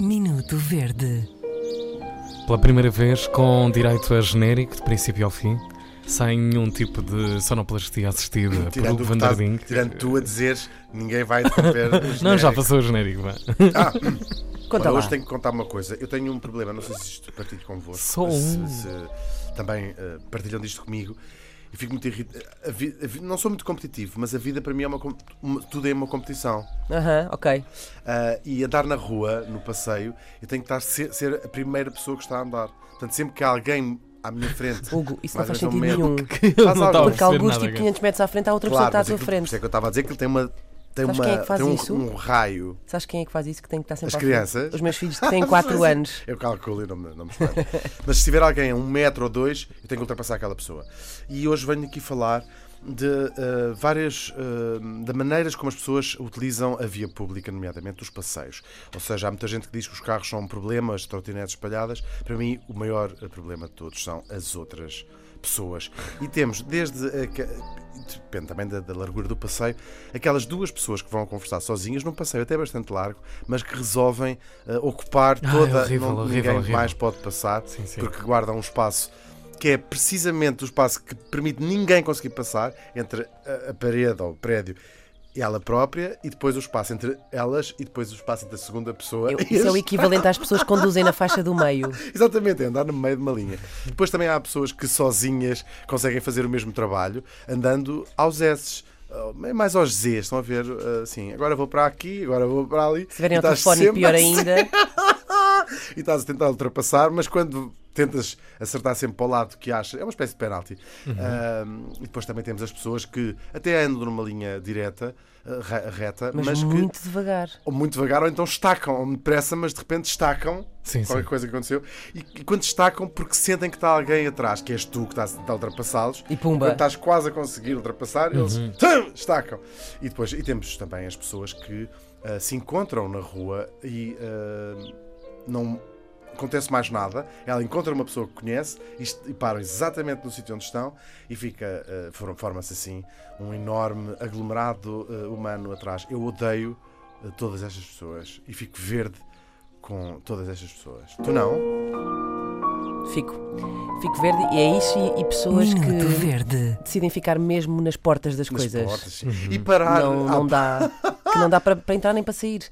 Minuto Verde. Pela primeira vez, com direito a genérico, de princípio ao fim, sem nenhum tipo de sonoplastia assistida por Tirando, que Van estás- der Dink. tirando tu a dizeres, ninguém vai interromper. Não, já passou o genérico, vá. Ah, Conta olha, lá. hoje tenho que contar uma coisa. Eu tenho um problema, não sei se isto partilho convosco. Só se, um. se também eh, partilham disto comigo. E fico muito irritado. Não sou muito competitivo, mas a vida para mim é uma, uma- tudo é uma competição. Aham, ok. Ah, e andar na rua, no passeio, eu tenho que estar, ser, ser a primeira pessoa que está a andar. Portanto, sempre que há alguém à minha frente. Hugo, isso não faz sentido nenhum. Eu Faz não a Porque alguns, tipo, cara. 500 metros à frente, há outra pessoa Claro, que está à mas tua aquilo- por frente. isso é que eu estava a dizer que ele tem uma. Tem, Sabes uma, quem é que faz tem um, isso? um raio. Sabes quem é que faz isso que tem que estar sempre As crianças? Os meus filhos que têm 4 anos. Eu calculo e não me, não me. Mas se tiver alguém a um metro ou dois, eu tenho que ultrapassar aquela pessoa. E hoje venho aqui falar de eh, várias eh, de maneiras como as pessoas utilizam a via pública, nomeadamente os passeios. Ou seja, há muita gente que diz que os carros são um problema, as trotinetes espalhadas. Para mim, o maior eh, problema de todos são as outras pessoas. E temos desde a depende também da, da largura do passeio, aquelas duas pessoas que vão conversar sozinhas num passeio até bastante largo, mas que resolvem eh, ocupar Ah, toda. é horrível, não- horrível, ninguém mais pode passar Sim, sim. porque guardam um espaço que é precisamente o espaço que permite ninguém conseguir passar entre a, a parede ou o prédio ela própria e depois o espaço entre elas e depois o espaço entre a segunda pessoa Eu- isso é o equivalente às pessoas que conduzem na faixa do meio. Exatamente, é andar no meio de uma linha. Depois também há pessoas que sozinhas conseguem fazer o mesmo trabalho andando aos S. É mais aos Z, estão a ver assim, agora vou para aqui, agora vou para ali. Se tiverem estás telefone, sempre pior ainda. E estás a tentar ultrapassar, mas quando tentas acertar sempre para o lado que achas, é uma espécie de penalti. Ahm, e depois também temos as pessoas que até andam numa linha direta, ah, re- reta, Mas, mas, que muito devagar. ou muito devagar ou então estacam, ou depressa, mas de repente estacam Sim, qualquer sim. coisa que aconteceu. E, e quando estacam, porque sentem que está alguém atrás, que és tu que estás a tentar ultrapassá-los. E pumba. Quando estás quase a conseguir ultrapassar, eles Uhum. tum, estacam. E depois e temos também as pessoas que ah, se encontram na rua e ah, não acontece mais nada. Ela encontra uma pessoa que conhece e, e param exatamente no sítio onde estão e fica, form- forma-se assim um enorme aglomerado ah, humano atrás. Eu odeio ah, todas estas pessoas e fico verde com todas estas pessoas. Tu não? Fico. Fico verde e é isso e, e pessoas Minuto que Verde. decidem ficar mesmo nas portas das Nas coisas. portas, sim. E parar. Não, não dá. Que não dá para, para entrar nem para sair.